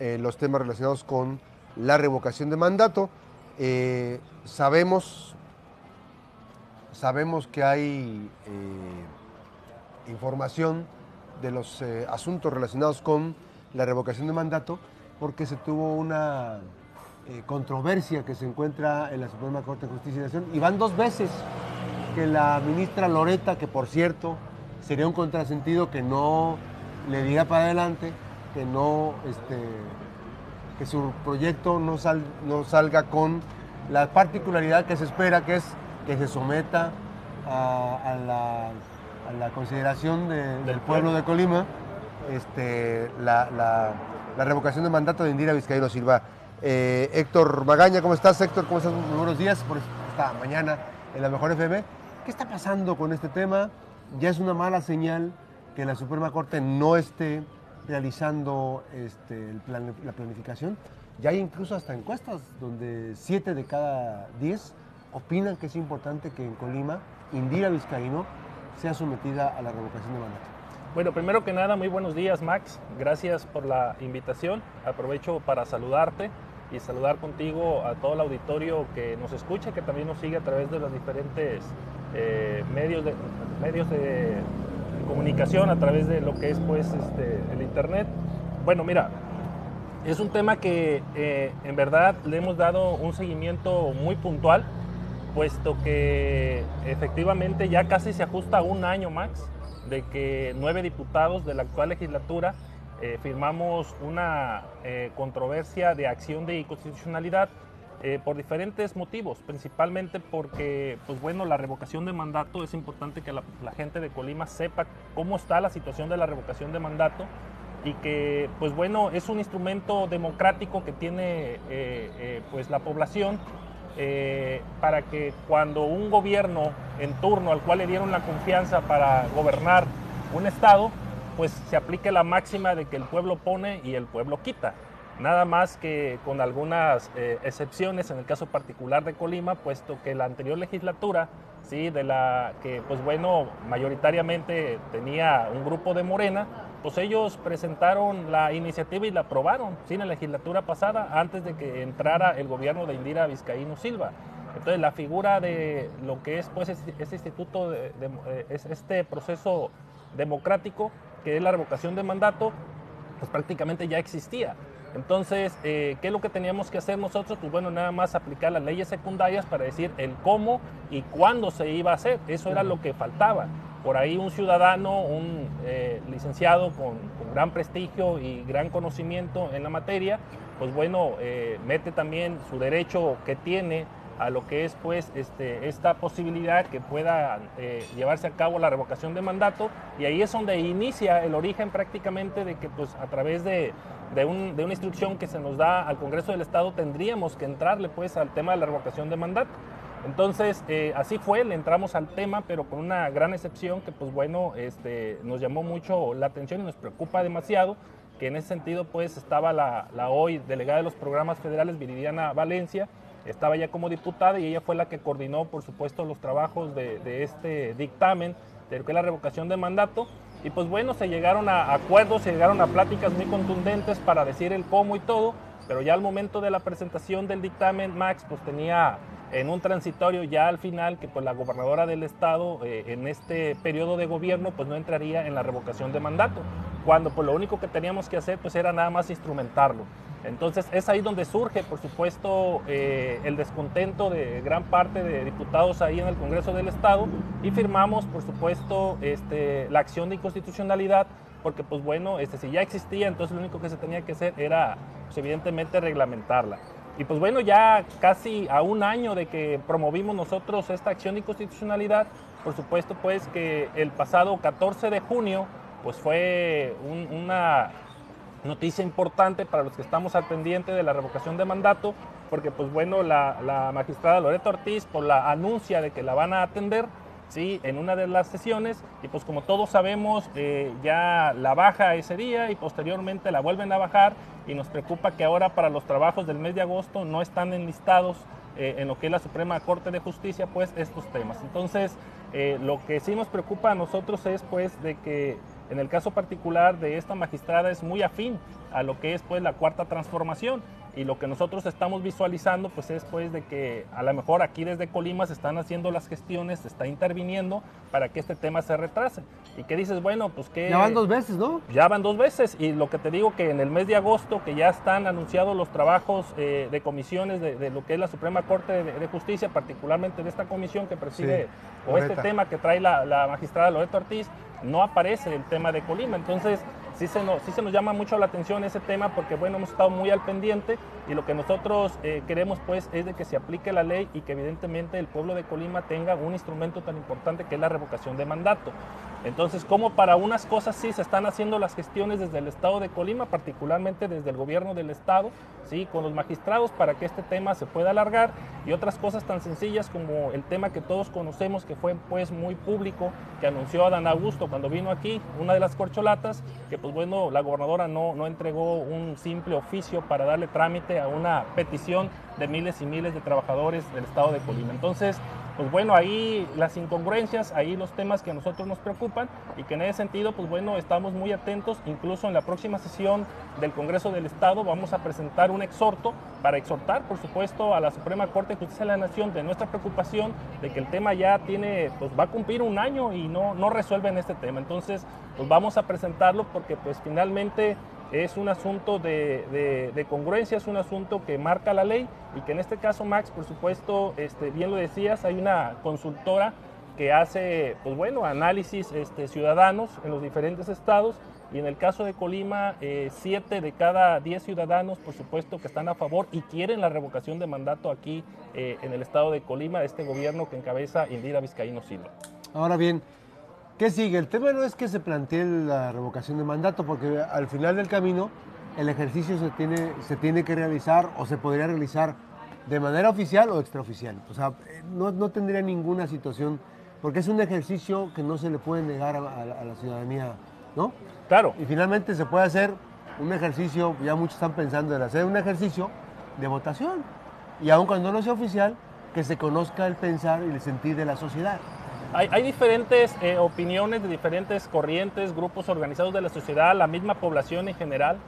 eh, los temas relacionados con la revocación de mandato. Eh, sabemos, sabemos que hay eh, información de los asuntos relacionados con la revocación de mandato porque se tuvo una controversia que se encuentra en la Suprema Corte de Justicia de Nación y van dos veces que la ministra Loreta, que por cierto sería un contrasentido que no le diga para adelante, que no, este, que su proyecto no, no salga con la particularidad que se espera, que es que se someta a, la, consideración del pueblo de Colima este, la, revocación de mandato de Indira Vizcaíno Silva. Eh, Héctor Magaña, ¿cómo estás Héctor? ¿Cómo estás? Muy buenos días por esta mañana en la Mejor FM. ¿Qué está pasando con este tema? Ya es una mala señal que la Suprema Corte no esté realizando este, la planificación. Ya hay incluso hasta encuestas donde 7 de cada 10 opinan que es importante que en Colima Indira Vizcaíno sea sometida a la revocación de mandato. Bueno, primero que nada, muy buenos días Max, gracias por la invitación. Aprovecho para saludarte y saludar contigo a todo el auditorio que nos escucha, que también nos sigue a través de los diferentes eh, medios, de, medios de comunicación, a través de lo que es pues este, el Internet. Bueno, mira, es un tema que eh, en verdad le hemos dado un seguimiento muy puntual, puesto que efectivamente ya casi se ajusta a un año, Max, de que nueve diputados de la actual legislatura eh, firmamos una controversia de acción de inconstitucionalidad eh, por diferentes motivos, principalmente porque, pues bueno, la revocación de mandato, es importante que la, gente de Colima sepa cómo está la situación de la revocación de mandato y que, pues bueno, es un instrumento democrático que tiene eh, eh, pues la población para que cuando un gobierno en turno al cual le dieron la confianza para gobernar un estado, pues se aplique la máxima de que el pueblo pone y el pueblo quita nada más que con algunas eh, excepciones en el caso particular de Colima, puesto que la anterior legislatura, sí, de la que pues bueno, mayoritariamente tenía un grupo de Morena, pues ellos presentaron la iniciativa y la aprobaron, sí, en la legislatura pasada, antes de que entrara el gobierno de Indira Vizcaíno Silva. Entonces la figura de lo que es pues este, instituto, de, eh, este proceso democrático, que es la revocación de mandato, pues prácticamente ya existía. Entonces, eh, ¿qué es lo que teníamos que hacer nosotros? Pues bueno, nada más aplicar las leyes secundarias para decir el cómo y cuándo se iba a hacer. Eso era lo que faltaba. Por ahí un ciudadano, un eh, licenciado con, gran prestigio y gran conocimiento en la materia, pues bueno, eh, mete también su derecho que tiene a lo que es pues este, esta posibilidad que pueda llevarse a cabo la revocación de mandato y ahí es donde inicia el origen prácticamente de que pues a través de, de, una instrucción que se nos da al Congreso del Estado, tendríamos que entrarle pues al tema de la revocación de mandato. Entonces, eh, así fue, le entramos al tema, pero con una gran excepción que, pues bueno, este, nos llamó mucho la atención y nos preocupa demasiado, que en ese sentido, pues estaba la, hoy delegada de los programas federales, Viridiana Valencia, estaba ya como diputada y ella fue la que coordinó, por supuesto, los trabajos de, este dictamen de lo que es la revocación de mandato. Y pues bueno, se llegaron a acuerdos, se llegaron a pláticas muy contundentes para decir el cómo y todo, pero ya al momento de la presentación del dictamen, Max pues tenía en un transitorio ya al final que pues la gobernadora del estado eh, en este periodo de gobierno pues no entraría en la revocación de mandato, cuando pues lo único que teníamos que hacer pues era nada más instrumentarlo. Entonces es ahí donde surge, por supuesto, eh, el descontento de gran parte de diputados ahí en el Congreso del Estado y firmamos, por supuesto, este, la acción de inconstitucionalidad, porque pues bueno, este, si ya existía, entonces lo único que se tenía que hacer era, pues, evidentemente, reglamentarla. Y pues bueno, ya casi a un año de que promovimos nosotros esta acción de inconstitucionalidad, por supuesto pues que el pasado 14 de junio, pues fue una noticia importante para los que estamos al pendiente de la revocación de mandato, porque pues bueno, la, magistrada Loreto Ortiz por la anuncia de que la van a atender, ¿sí? En una de las sesiones, y pues como todos sabemos, eh, ya la baja ese día y posteriormente la vuelven a bajar, y nos preocupa que ahora para los trabajos del mes de agosto no están enlistados eh, en lo que es la Suprema Corte de Justicia, pues estos temas. Entonces, eh, lo que sí nos preocupa a nosotros es pues de que En el caso particular de esta magistrada es muy afín a lo que es pues la cuarta transformación y lo que nosotros estamos visualizando pues es pues de que a lo mejor aquí desde Colima se están haciendo las gestiones, se está interviniendo para que este tema se retrase. Y que dices, bueno, pues que... Ya van dos veces, ¿no? Ya van dos veces y lo que te digo que en el mes de agosto que ya están anunciados los trabajos eh, de comisiones de, lo que es la Suprema Corte de, Justicia, particularmente de esta comisión que preside o este tema que trae la, la magistrada Loreto Ortiz, no aparece el tema de Colima. Entonces, sí se, nos, llama mucho la atención ese tema porque, bueno, hemos estado muy al pendiente y lo que nosotros eh, queremos, pues, es de que se aplique la ley y que evidentemente el pueblo de Colima tenga un instrumento tan importante que es la revocación de mandato. Entonces, como para unas cosas sí se están haciendo las gestiones desde el Estado de Colima, particularmente desde el gobierno del Estado, ¿sí? con los magistrados para que este tema se pueda alargar y otras cosas tan sencillas como el tema que todos conocemos que fue pues muy público, que anunció Adán Augusto cuando vino aquí, una de las corcholatas, que pues bueno, la gobernadora no, no entregó un simple oficio para darle trámite a una petición de miles y miles de trabajadores del Estado de Colima. Entonces, pues bueno, ahí las incongruencias, ahí los temas que a nosotros nos preocupan y que en ese sentido, pues bueno, estamos muy atentos. Incluso en la próxima sesión del Congreso del Estado vamos a presentar un exhorto para exhortar, por supuesto, a la Suprema Corte de Justicia de la Nación de nuestra preocupación de que el tema ya tiene, pues va a cumplir un año y no, no resuelven este tema. Entonces, pues vamos a presentarlo porque pues finalmente es un asunto de, congruencia, es un asunto que marca la ley y que en este caso, Max, por supuesto, este, bien lo decías, hay una consultora que hace, pues bueno, análisis este, ciudadanos en los diferentes estados y en el caso de Colima, eh, siete de cada diez ciudadanos, por supuesto, que están a favor y quieren la revocación de mandato aquí eh, en el estado de Colima, este gobierno que encabeza Indira Vizcaíno Silva. Ahora bien, ¿Qué sigue? El tema no es que se plantee la revocación de mandato, porque al final del camino el ejercicio se tiene, se tiene que realizar o se podría realizar de manera oficial o extraoficial. O sea, no, no tendría ninguna situación, porque es un ejercicio que no se le puede negar a, la ciudadanía, ¿no? Claro. Y finalmente se puede hacer un ejercicio, ya muchos están pensando en hacer un ejercicio de votación. Y aun cuando no sea oficial, que se conozca el pensar y el sentir de la sociedad. Hay, diferentes eh, opiniones de diferentes corrientes, grupos organizados de la sociedad, la misma población en general.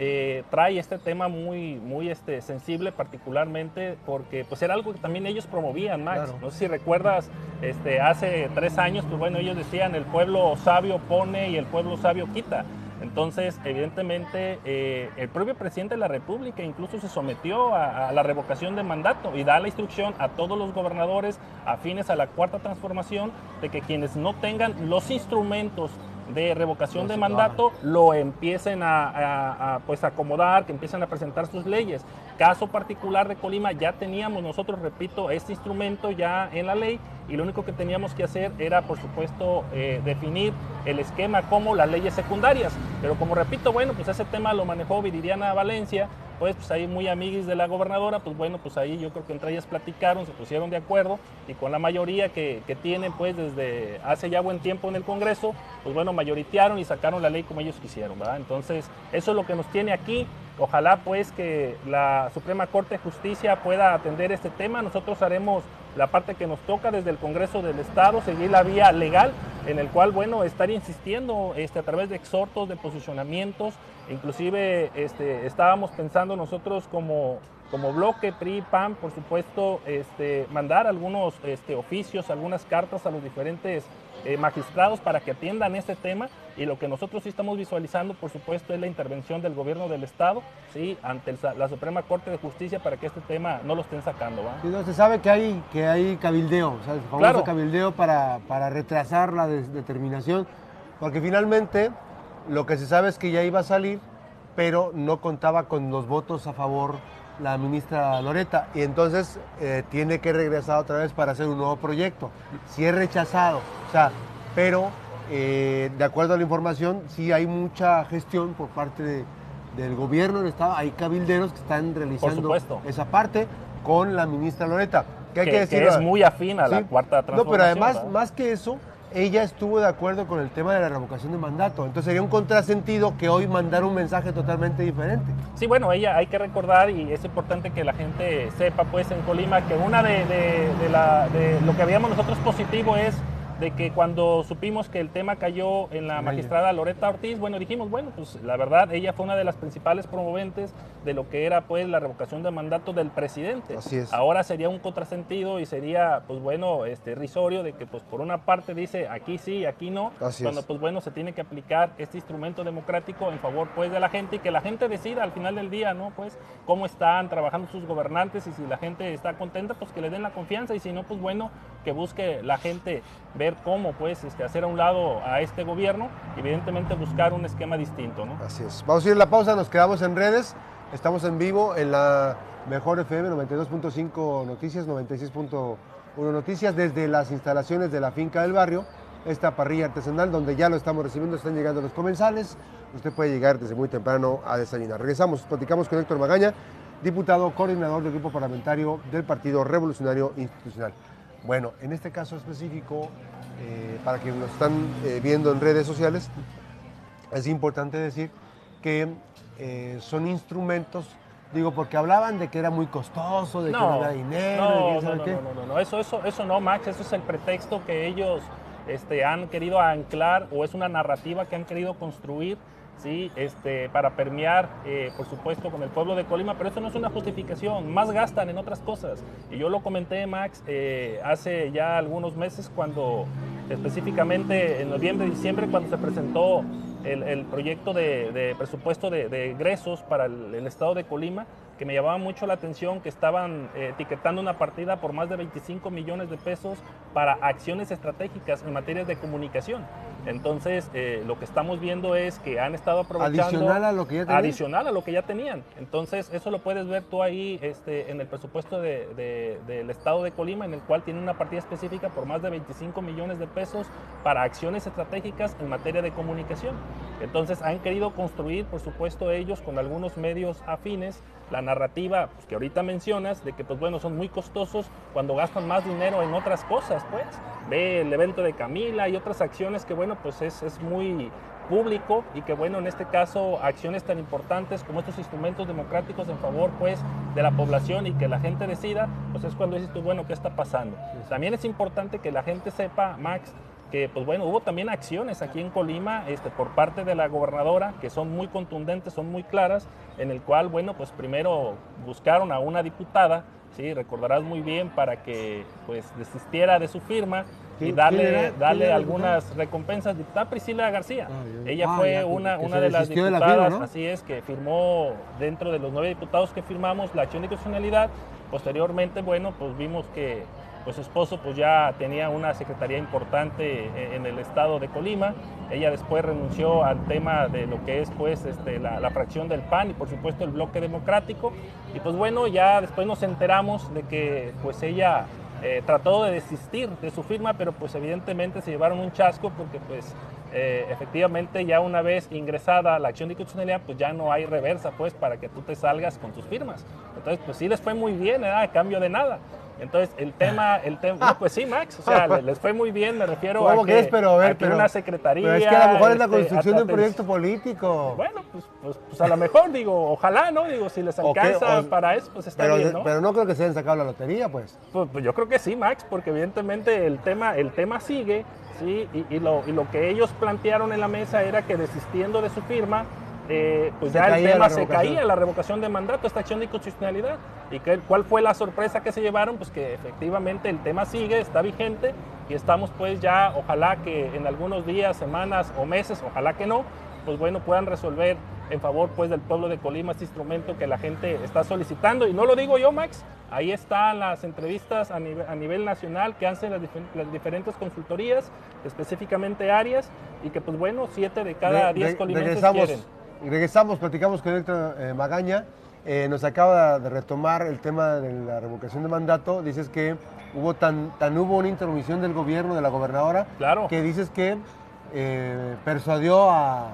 Eh, trae este tema muy, muy este, sensible particularmente porque pues era algo que también ellos promovían, Max. No sé si recuerdas, este, hace tres años, pues bueno, ellos decían el pueblo sabio pone y el pueblo sabio quita. Entonces, evidentemente, eh, el propio presidente de la República incluso se sometió a, la revocación de mandato y da la instrucción a todos los gobernadores afines a la cuarta transformación de que quienes no tengan los instrumentos de revocación de mandato lo empiecen a, pues acomodar, que empiecen a presentar sus leyes. Caso particular de Colima, ya teníamos nosotros, repito, este instrumento ya en la ley y lo único que teníamos que hacer era, por supuesto, eh, definir el esquema como las leyes secundarias. Pero como repito, bueno, pues ese tema lo manejó Viridiana Valencia, pues, pues ahí muy amiguis de la gobernadora, pues bueno, pues ahí yo creo que entre ellas platicaron, se pusieron de acuerdo y con la mayoría que, que tienen pues desde hace ya buen tiempo en el Congreso, pues bueno, mayoritearon y sacaron la ley como ellos quisieron, ¿verdad? Entonces, eso es lo que nos tiene aquí. Ojalá pues que la Suprema Corte de Justicia pueda atender este tema. Nosotros haremos la parte que nos toca desde el Congreso del Estado, seguir la vía legal, en el cual, bueno, estar insistiendo este, a través de exhortos, de posicionamientos, inclusive este, estábamos pensando nosotros como, como bloque PRI, PAN, por supuesto, este, mandar algunos este, oficios, algunas cartas a los diferentes eh, magistrados para que atiendan este tema y lo que nosotros sí estamos visualizando, por supuesto, es la intervención del gobierno del Estado ¿sí? ante la Suprema Corte de Justicia para que este tema no lo estén sacando. no, se sabe que hay, que hay cabildeo, o sea, el famoso cabildeo para, para retrasar la determinación, porque finalmente lo que se sabe es que ya iba a salir, pero no contaba con los votos a favor la ministra Loreta y entonces eh, tiene que regresar otra vez para hacer un nuevo proyecto. Si es rechazado, o sea, pero eh, de acuerdo a la información, sí hay mucha gestión por parte del gobierno del Estado, hay cabilderos que están realizando esa parte con la ministra Loreta. Que, hay que, decir, es muy afín a la cuarta transformación. No, pero además, más que eso, ella estuvo de acuerdo con el tema de la revocación de mandato. Entonces sería un contrasentido que hoy mandara un mensaje totalmente diferente. Sí, bueno, ella hay que recordar y es importante que la gente sepa pues en Colima que una de, de, lo que habíamos nosotros positivo es de que cuando supimos que el tema cayó en la magistrada Loreta Ortiz, bueno, dijimos, bueno, pues la verdad, ella fue una de las principales promoventes de lo que era pues la revocación de mandato del presidente. Así es. Ahora sería un contrasentido y sería, pues bueno, este risorio de que pues por una parte dice aquí sí, aquí no, Así cuando es. pues bueno, se tiene que aplicar este instrumento democrático en favor pues de la gente y que la gente decida al final del día, ¿no? Pues cómo están trabajando sus gobernantes y si la gente está contenta, pues que le den la confianza y si no, pues bueno, que busque la gente ver cómo pues este, hacer a un lado a este gobierno y evidentemente buscar un esquema distinto, ¿no? Así es. Vamos a ir a la pausa, nos quedamos en redes. Estamos en vivo en la Mejor FM 92.5 Noticias, 96.1 Noticias, desde las instalaciones de la finca del barrio, esta parrilla artesanal donde ya lo estamos recibiendo, están llegando los comensales. Usted puede llegar desde muy temprano a desayunar. Regresamos, platicamos con Héctor Magaña, diputado coordinador del grupo parlamentario del Partido Revolucionario Institucional. Bueno, en este caso específico, eh, para quienes nos están eh, viendo en redes sociales, es importante decir que eh, son instrumentos, digo, porque hablaban de que era muy costoso, de que no había dinero, de no, no, sabe no, qué. no, no, no, eso, eso, eso no, Max, eso es el pretexto que ellos este, han querido anclar o es una narrativa que han querido construir. Sí, este, para permear, eh, por supuesto, con el pueblo de Colima, pero eso no es una justificación, más gastan en otras cosas. Y yo lo comenté, Max, eh, hace ya algunos meses, cuando específicamente en noviembre, diciembre, cuando se presentó el, el proyecto de, de presupuesto de, de egresos para el, el estado de Colima, que me llamaba mucho la atención que estaban eh, etiquetando una partida por más de 25 millones de pesos para acciones estratégicas en materias de comunicación. Entonces, eh, lo que estamos viendo es que han estado aprovechando... Adicional a lo que ya tenían. Adicional a lo que ya tenían. Entonces, eso lo puedes ver tú ahí este, en el presupuesto de- de- del estado de Colima, en el cual tiene una partida específica por más de 25 millones de pesos para acciones estratégicas en materia de comunicación. Entonces, han querido construir, por supuesto, ellos con algunos medios afines, la narrativa pues, que ahorita mencionas, de que, pues bueno, son muy costosos cuando gastan más dinero en otras cosas, pues. Ve el evento de Camila y otras acciones que, bueno, pues es, es muy público y que bueno, en este caso acciones tan importantes como estos instrumentos democráticos en favor pues de la población y que la gente decida, pues es cuando dices tú, bueno, ¿qué está pasando? También es importante que la gente sepa, Max, que pues bueno, hubo también acciones aquí en Colima este, por parte de la gobernadora que son muy contundentes, son muy claras, en el cual, bueno, pues primero buscaron a una diputada, sí, recordarás muy bien, para que pues desistiera de su firma y ¿Quién- darle, darle algunas recompensas. Diputada Priscila García, Ah, ella Ah, fue ya, una, una de las desistió de la diputadas, firma, ¿no? así es, que firmó dentro de los nueve diputados que firmamos la acción de constitucionalidad. Posteriormente, bueno, pues vimos que pues su esposo pues ya tenía una secretaría importante eh, en el estado de Colima. Ella después renunció al tema de lo que es pues este, la, fracción del PAN y por supuesto el bloque democrático. Y pues bueno, ya después nos enteramos de que pues ella eh, trató de desistir de su firma, pero pues evidentemente se llevaron un chasco porque pues eh, efectivamente ya una vez ingresada la acción de constitucionalidad, pues ya no hay reversa pues para que tú te salgas con tus firmas. Entonces pues sí les fue muy bien, ¿verdad? a cambio de nada. Entonces el tema, el tema, no, pues sí, Max, o sea, le- les fue muy bien, me refiero ¿Cómo a que que, es? Pero a ver, a que pero- una secretaría. Pero es que a lo mejor es la este, construcción de un proyecto político. Bueno, pues, pues, pues a lo mejor digo, ojalá, ¿no? Digo, si les alcanza O- para eso, pues está pero, bien, ¿no? pero no creo que se hayan sacado la lotería, pues. Pues, pues yo creo que sí, Max, porque evidentemente el tema, el tema sigue, ¿sí? Y, y lo, y lo que ellos plantearon en la mesa era que desistiendo de su firma, eh, pues Se ya el tema se caía, la revocación de mandato, esta acción de inconstitucionalidad. ¿Y que, cuál fue la sorpresa que se llevaron? Pues que efectivamente el tema sigue, está vigente y estamos pues ya, ojalá que en algunos días, semanas o meses, ojalá que no, pues bueno, puedan resolver en favor pues del pueblo de Colima este instrumento que la gente está solicitando. Y no lo digo yo, Max, ahí están las entrevistas a nivel, a nivel nacional que hacen las, difer- las diferentes consultorías, específicamente áreas, y que pues bueno, siete de cada Re- diez re- colimenses regresamos, quieren. regresamos, platicamos con Héctor eh, Magaña. Eh, nos acaba de retomar el tema de la revocación de mandato. Dices que hubo tan, tan hubo una intermisión del gobierno, de la gobernadora, Claro. que dices que eh, persuadió a,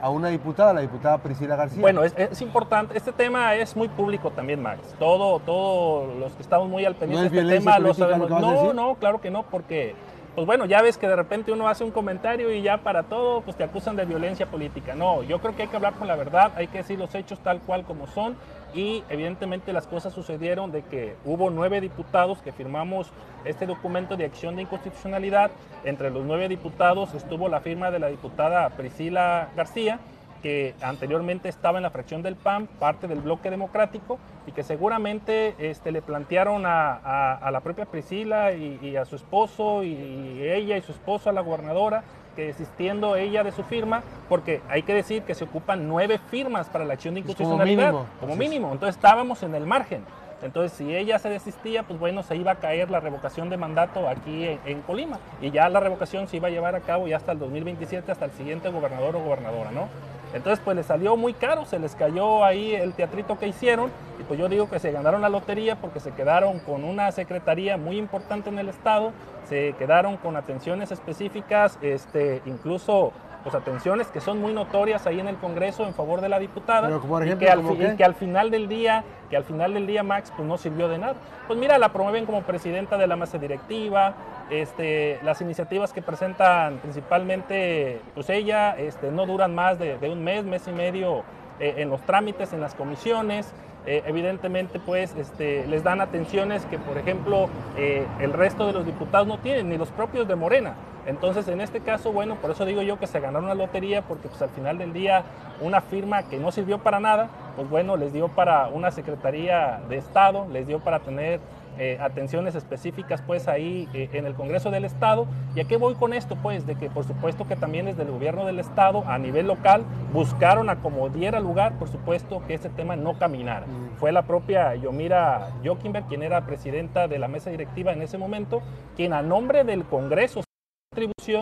a una diputada, la diputada Priscila García. Bueno, es, es importante, este tema es muy público también, Max. Todo, todos los que estamos muy al pendiente ¿No es de este tema lo sabemos. No, no, claro que no, porque pues bueno, ya ves que de repente uno hace un comentario y ya para todo, pues te acusan de violencia política. No, yo creo que hay que hablar con la verdad, hay que decir los hechos tal cual como son y evidentemente las cosas sucedieron de que hubo nueve diputados que firmamos este documento de acción de inconstitucionalidad. Entre los nueve diputados estuvo la firma de la diputada Priscila García, que anteriormente estaba en la fracción del PAN, parte del bloque democrático, y que seguramente este, le plantearon a, la propia Priscila y, a su esposo, y, ella y su esposo, a la gobernadora, que desistiendo ella de su firma, porque hay que decir que se ocupan nueve firmas para la acción de inconstitucionalidad, como mínimo. Como mínimo. Entonces estábamos en el margen. Entonces, si ella se desistía, pues bueno, se iba a caer la revocación de mandato aquí en, en, Colima. Y ya la revocación se iba a llevar a cabo ya hasta el 2027, hasta el siguiente gobernador o gobernadora, ¿no? Entonces, pues les salió muy caro, se les cayó ahí el teatrito que hicieron y pues yo digo que se ganaron la lotería porque se quedaron con una secretaría muy importante en el estado, se quedaron con atenciones específicas, este, incluso pues atenciones que son muy notorias ahí en el Congreso en favor de la diputada y, que al, que al, final del día que al final del día Max pues no sirvió de nada. Pues mira la promueven como presidenta de la mesa directiva este, las iniciativas que presentan principalmente pues ella este, no duran más de, un mes mes y medio eh, en los trámites en las comisiones eh, evidentemente pues este, les dan atenciones que por ejemplo eh, el resto de los diputados no tienen, ni los propios de Morena. Entonces en este caso, bueno, por eso digo yo que se ganaron la lotería, porque pues al final del día una firma que no sirvió para nada, pues bueno, les dio para una Secretaría de Estado, les dio para tener eh, atenciones específicas pues ahí eh, en el Congreso del Estado. ¿Y a qué voy con esto? Pues de que por supuesto que también desde el gobierno del Estado a nivel local buscaron a como diera lugar, por supuesto que ese tema no caminara. Mm. Fue la propia Yomira Jokinberg, quien era presidenta de la mesa directiva en ese momento, quien a nombre del Congreso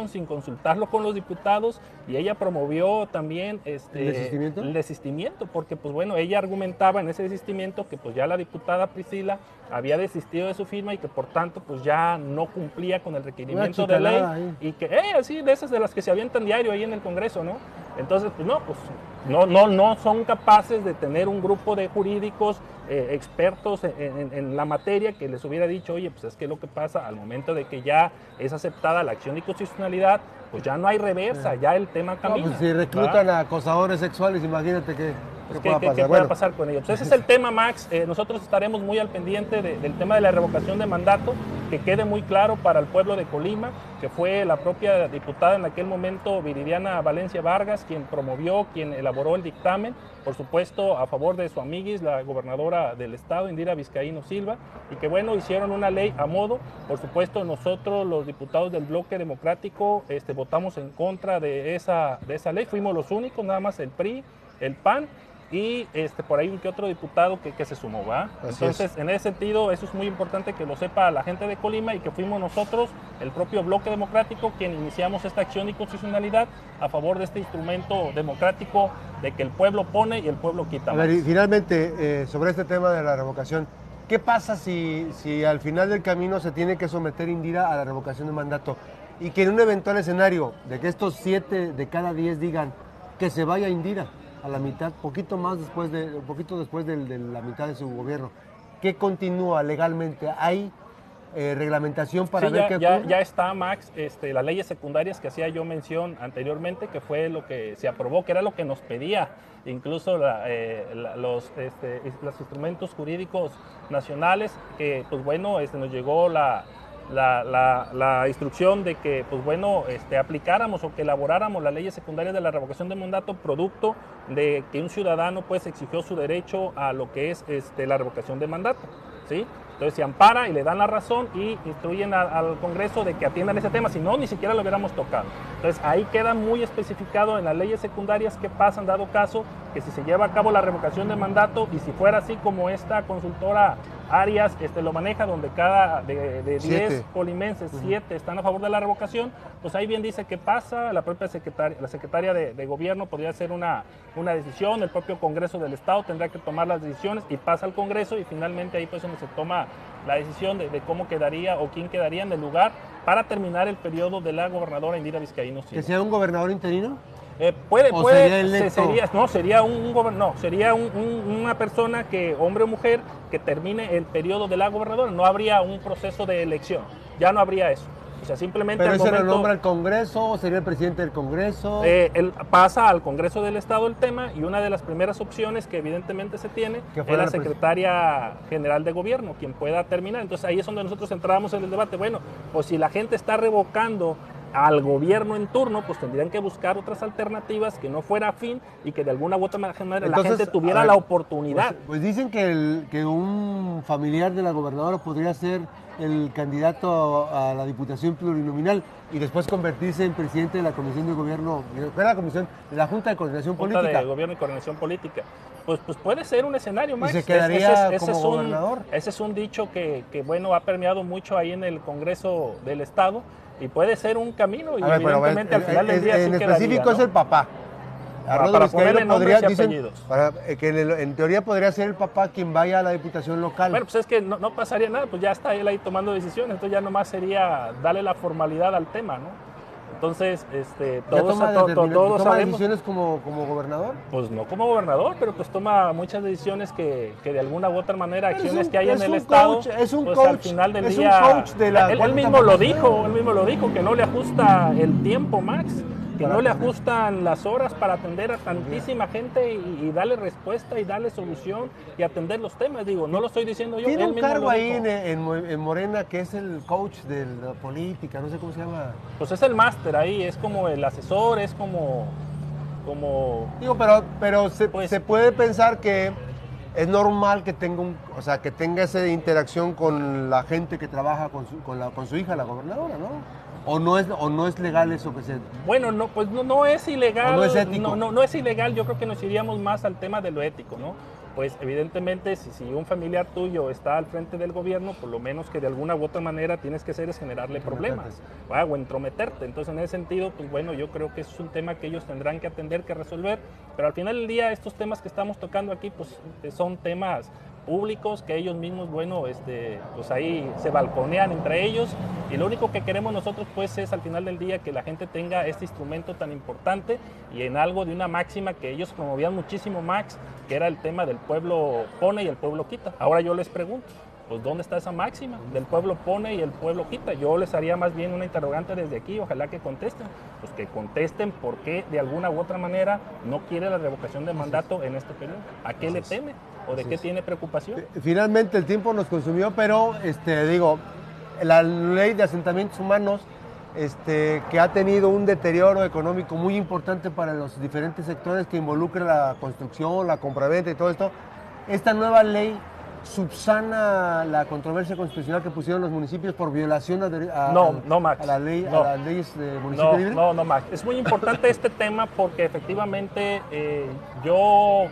sin consultarlo con los diputados y ella promovió también este, ¿El, desistimiento? el desistimiento porque pues bueno, ella argumentaba en ese desistimiento que pues ya la diputada Priscila había desistido de su firma y que por tanto pues ya no cumplía con el requerimiento de ley y que, eh, así de esas de las que se avientan diario ahí en el Congreso, ¿no? Entonces, pues no, pues no, no, no son capaces de tener un grupo de jurídicos eh, expertos en, la materia que les hubiera dicho, oye, pues es que lo que pasa al momento de que ya es aceptada la acción de constitucionalidad, pues ya no hay reversa, ya el tema camina. pues si reclutan a acosadores sexuales, imagínate que... ¿Qué, pueda pasar? puede pasar con ellos? Pues ese es el tema, Max. Eh, nosotros estaremos muy al pendiente del tema de la revocación de mandato, que quede muy claro para el pueblo de Colima, que fue la propia diputada en aquel momento, Viridiana Valencia Vargas, quien promovió, quien elaboró el dictamen, por supuesto, a favor de su amiguis, la gobernadora del estado, Indira Vizcaíno Silva, y que bueno, hicieron una ley a modo. Por supuesto, nosotros, los diputados del bloque democrático, este, votamos en contra de esa, de esa ley. Fuimos los únicos, nada más el PRI, el PAN y este, por ahí un que otro diputado que, que se sumó, ¿va? Entonces, en ese sentido, eso es muy importante que lo sepa la gente de Colima y que fuimos nosotros, el propio Bloque Democrático, quien iniciamos esta acción de constitucionalidad a favor de este instrumento democrático de que el pueblo pone y el pueblo quita. A ver, y finalmente, eh, sobre este tema de la revocación, ¿qué pasa si, si al final del camino se tiene que someter Indira a la revocación de mandato? Y que en un eventual escenario de que estos siete de cada diez digan que se vaya Indira a la mitad, poquito más después de, poquito después de, la mitad de su gobierno. ¿Qué continúa legalmente? ¿Hay eh, reglamentación para ver qué ya, ya, está, Max, este, las leyes secundarias que hacía yo mención anteriormente, que fue lo que se aprobó, que era lo que nos pedía incluso eh, los, este, los instrumentos jurídicos nacionales, que pues bueno, este, nos llegó la la, instrucción de que, pues bueno, este, aplicáramos o que elaboráramos las leyes secundarias de la revocación de mandato producto de que un ciudadano pues exigió su derecho a lo que es este, la revocación de mandato, ¿sí? Entonces se ampara y le dan la razón y instruyen al Congreso de que atiendan ese tema, si no, ni siquiera lo hubiéramos tocado. Entonces ahí queda muy especificado en las leyes secundarias qué pasa en dado caso que si se lleva a cabo la revocación de mandato y si fuera así como esta consultora Arias este, lo maneja, donde cada de 10 colimenses, 7 están a favor de la revocación, pues ahí bien dice qué pasa, la propia secretaria, la secretaria de, gobierno podría hacer una, una decisión, el propio Congreso del Estado tendrá que tomar las decisiones y pasa al Congreso y finalmente ahí pues donde se toma la decisión de, cómo quedaría o quién quedaría en el lugar para terminar el periodo de la gobernadora Indira Vizcaíno. ¿Que sea un gobernador interino? Eh, puede, puede, sería, no, sería un, no, sería una persona que, hombre o mujer, que termine el periodo de la gobernadora. No habría un proceso de elección, ya no habría eso. O sea, simplemente ¿Pero ese lo momento- nombra el Congreso o sería el presidente del Congreso? Eh, él pasa al Congreso del Estado el tema y una de las primeras opciones que evidentemente se tiene es la secretaria general de gobierno, quien pueda terminar. Entonces ahí es donde nosotros entramos en el debate. Bueno, pues si la gente está revocando al gobierno en turno, pues tendrían que buscar otras alternativas que no fuera afín y que de alguna u otra manera la gente tuviera ver, la oportunidad. Pues, pues dicen que, el- que un familiar de la gobernadora podría ser el candidato a, la diputación plurinominal y después convertirse en presidente de la Comisión de Gobierno, de la Comisión, de la Junta de Coordinación Junta Política. de Gobierno y Coordinación Política. Pues, pues puede ser un escenario, Max. se quedaría ese es- ese como es un- gobernador. Ese es un dicho que, que, bueno, ha permeado mucho ahí en el Congreso del Estado y puede ser un camino y ver, evidentemente al final del el- día en sí quedaría, específico ¿no? es el papá. Para- para ponerle nombres y dicen, para- eh, que en, en teoría podría ser el papá quien vaya a la diputación local. Bueno, pues es que no, no pasaría nada, pues ya está él ahí tomando decisiones, entonces ya nomás sería darle la formalidad al tema, ¿no? Entonces, este, ¿Ya todos, toma, to- todos toma sabemos, decisiones como, como gobernador? pues no como gobernador, pero pues toma muchas decisiones que, que de alguna u otra manera, acciones que hay en el Estado, es un pues al coach, final del es un día, coach de la él, mismo lo dijo, él mismo lo dijo, que no le ajusta el tiempo, Max, que no le ajustan las horas para atender a tantísima gente y, y darle respuesta y darle solución y atender los temas, digo, no lo estoy diciendo yo, Tiene un cargo ahí en, en Morena que es el coach de la política, no sé cómo se llama. Pues es el máster ahí, es como el asesor, es como, como Digo, pero, pero se, Pues- se puede pensar que es normal que tenga un, o sea, que tenga esa interacción con la gente que trabaja con su, con la, con su hija, la gobernadora, ¿no? O no es, o no es legal eso que se. Bueno, no, pues no, no es ilegal. ¿O no es ético? No, no, no es ilegal, yo creo que nos iríamos más al tema de lo ético, ¿no? Pues evidentemente si, si un familiar tuyo está al frente del gobierno, por lo menos que de alguna u otra manera tienes que hacer es generarle problemas ¿va? o entrometerte. Entonces en ese sentido, pues bueno, yo creo que es un tema que ellos tendrán que atender, que resolver. Pero al final del día estos temas que estamos tocando aquí, pues son temas públicos que ellos mismos, bueno, este, pues ahí se balconean entre ellos y lo único que queremos nosotros pues es al final del día que la gente tenga este instrumento tan importante y en algo de una máxima que ellos promovían muchísimo Max, que era el tema del pueblo pone y el pueblo quita. Ahora yo les pregunto, pues ¿dónde está esa máxima del pueblo pone y el pueblo quita? Yo les haría más bien una interrogante desde aquí, ojalá que contesten, pues que contesten por qué de alguna u otra manera no quiere la revocación de mandato en este periodo. ¿A qué le teme o de qué tiene preocupación? Finalmente el tiempo nos consumió, pero este, digo, la ley de asentamientos humanos, este, que ha tenido un deterioro económico muy importante para los diferentes sectores que involucra la construcción, la compraventa y todo esto, esta nueva ley subsana la controversia constitucional que pusieron los municipios por violación a, No, no, Max. a la ley, No. a las leyes de municipio No, libre. no, no, Max. Es muy importante este tema porque efectivamente eh, yo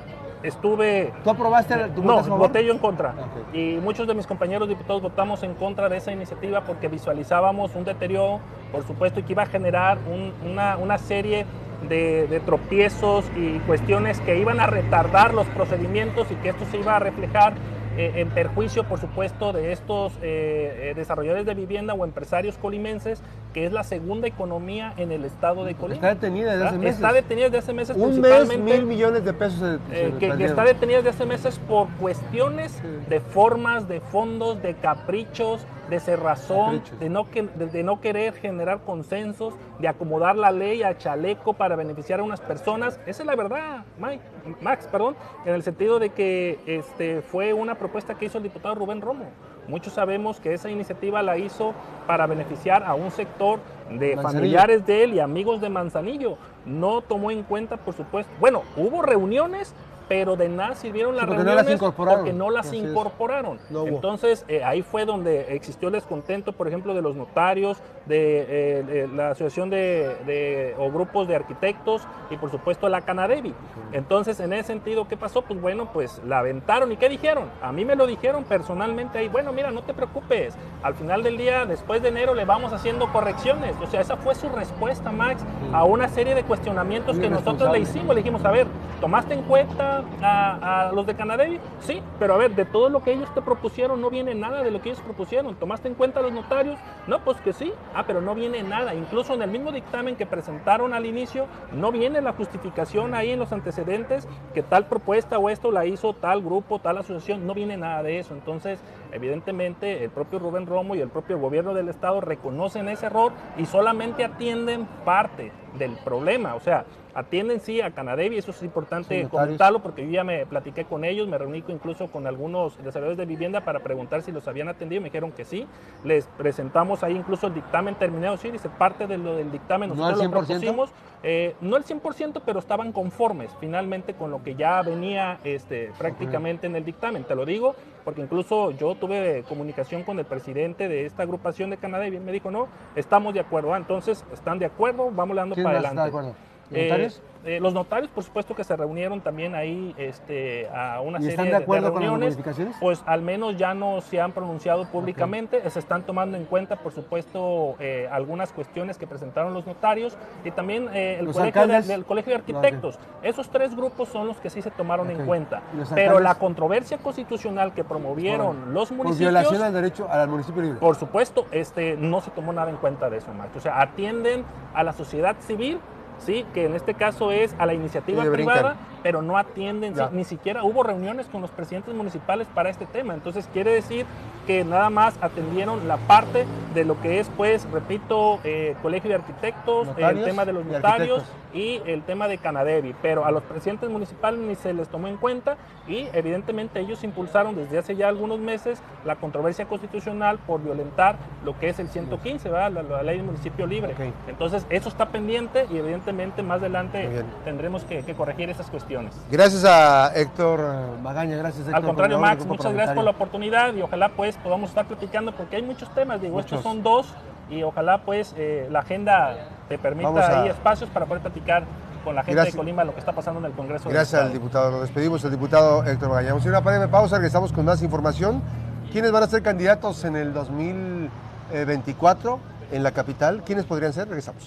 estuve... ¿Tú aprobaste? ¿tú No, voté yo en contra. Y muchos de mis compañeros diputados votamos en contra de esa iniciativa porque visualizábamos un deterioro, por supuesto, y que iba a generar un- una, una serie de, de tropiezos y cuestiones que iban a retardar los procedimientos y que esto se iba a reflejar eh, en perjuicio, por supuesto, de estos eh, eh, desarrolladores de vivienda o empresarios colimenses, que es la segunda economía en el estado de Colima. Está detenida desde hace meses. Está detenida desde hace meses Un mes, mil millones de pesos se, se eh, que, está detenida desde hace meses por cuestiones Sí. de formas, de fondos, de caprichos, de cerrazón, Caprichos. de no, que- de, de no querer generar consensos, de acomodar la ley a chaleco para beneficiar a unas personas. Esa es la verdad, Mike, Max, perdón, en el sentido de que este, fue una propuesta que hizo el diputado Rubén Romo. Muchos sabemos que esa iniciativa la hizo para beneficiar a un sector de Manzanillo. familiares de él y amigos de Manzanillo. No tomó en cuenta, por supuesto, bueno, hubo reuniones, pero de nada sirvieron las porque no las reuniones incorporaron. porque no las Así es. incorporaron. No hubo. Entonces, eh, ahí fue donde existió el descontento, por ejemplo, de los notarios, de, eh, de la asociación de, de- o grupos de arquitectos y, por supuesto, la Canadevi. Entonces, en ese sentido, ¿qué pasó? Pues bueno, pues la aventaron. ¿Y qué dijeron? A mí me lo dijeron personalmente ahí. Bueno, mira, no te preocupes. Al final del día, después de enero, le vamos haciendo correcciones. O sea, esa fue su respuesta, Max, a una serie de cuestionamientos Muy que nosotros le hicimos. Le dijimos, a ver, tomaste en cuenta a, los de Canadevi? Sí, pero a ver, de todo lo que ellos te propusieron no viene nada de lo que ellos propusieron. ¿Tomaste en cuenta los notarios? No, pues que sí. Ah, pero no viene nada. Incluso en el mismo dictamen que presentaron al inicio, no viene la justificación ahí en los antecedentes que tal propuesta o esto la hizo tal grupo, tal asociación. No viene nada de eso. Entonces, evidentemente, el propio Rubén Romo y el propio gobierno del Estado reconocen ese error y solamente atienden parte del problema. O sea, atienden sí a Canadevi, eso es importante comentarlo porque yo ya me platiqué con ellos, me reuní incluso con algunos desarrolladores de vivienda para preguntar si los habían atendido, me dijeron que sí, les presentamos ahí incluso el dictamen terminado, sí, dice parte de lo del dictamen, nosotros lo propusimos, eh, no el 100%, pero estaban conformes finalmente con lo que ya venía este, prácticamente en el dictamen, te lo digo, porque incluso yo tuve comunicación con el presidente de esta agrupación de Canadevi, y me dijo, no, estamos de acuerdo, ah, entonces están de acuerdo, vamos dando para adelante. ¿Notarios? Eh, los notarios, por supuesto, que se reunieron también ahí este, a una serie están de, acuerdo de reuniones. Con las pues al menos ya no se han pronunciado públicamente. Se están tomando en cuenta, por supuesto, eh, algunas cuestiones que presentaron los notarios y también eh, el colegio de, del Colegio de Arquitectos. Esos tres grupos son los que sí se tomaron en cuenta. Pero la controversia constitucional que promovieron los municipios. Por violación al derecho al municipio libre. Por supuesto, este, no se tomó nada en cuenta de eso, Marco. O sea, atienden a la sociedad civil ¿sí? que en este caso es a la iniciativa privada, pero no atienden, ni siquiera hubo reuniones con los presidentes municipales para este tema. Entonces quiere decir que nada más atendieron la parte de lo que es, pues, repito, eh, Colegio de Arquitectos, el tema de los notarios y, el tema de Canadevi, pero a los presidentes municipales ni se les tomó en cuenta y evidentemente ellos impulsaron desde hace ya algunos meses la controversia constitucional por violentar lo que es el 115, La, ley del municipio libre. Entonces eso está pendiente y evidentemente más adelante tendremos que, corregir esas cuestiones. Gracias a Héctor Magaña, gracias Héctor. Al contrario, Max, muchas gracias por la oportunidad y ojalá pues podamos estar platicando porque hay muchos temas, digo, estos son dos y ojalá pues eh, la agenda te permita ahí espacios para poder platicar con la gente de Colima lo que está pasando en el Congreso. Gracias al diputado. Nos despedimos, el diputado Héctor Magaña. Vamos a ir a una breve pausa, regresamos con más información. ¿Quiénes van a ser candidatos en el 2024 en la capital? ¿Quiénes podrían ser? Regresamos.